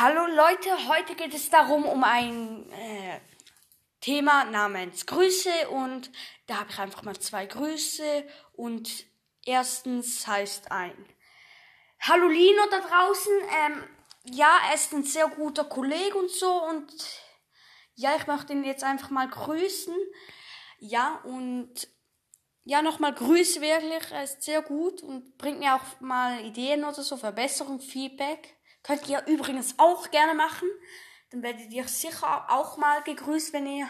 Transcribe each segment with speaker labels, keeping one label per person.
Speaker 1: Hallo Leute, heute geht es darum um ein äh, Thema namens Grüße und da habe ich einfach mal zwei Grüße und erstens heißt ein Hallo Lino da draußen, ähm, ja, er ist ein sehr guter Kollege und so und ja, ich möchte ihn jetzt einfach mal grüßen, ja und ja, nochmal Grüße wirklich, er ist sehr gut und bringt mir auch mal Ideen oder so, Verbesserung, Feedback. Könnt ihr übrigens auch gerne machen. Dann werdet ihr sicher auch mal gegrüßt, wenn ihr.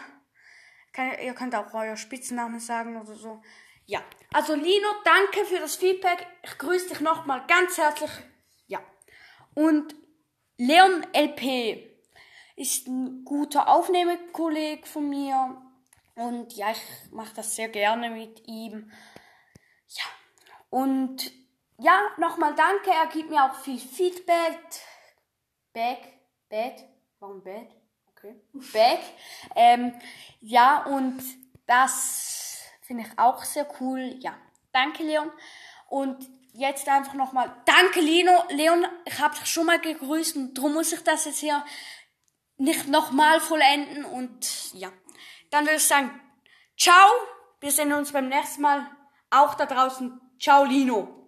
Speaker 1: Ihr könnt auch euer Spitznamen sagen oder so. Ja. Also Lino, danke für das Feedback. Ich grüße dich nochmal ganz herzlich. Ja. Und Leon LP ist ein guter Aufnehmekolleg von mir. Und ja, ich mache das sehr gerne mit ihm. Ja. Und ja, nochmal danke. Er gibt mir auch viel Feedback. Back, Bad, warum Bad? Okay. Back. Ähm, ja, und das finde ich auch sehr cool. Ja, danke Leon. Und jetzt einfach nochmal, danke Lino. Leon, ich habe dich schon mal gegrüßt und darum muss ich das jetzt hier nicht nochmal vollenden. Und ja, dann würde ich sagen, ciao. Wir sehen uns beim nächsten Mal. Auch da draußen. Ciao Lino.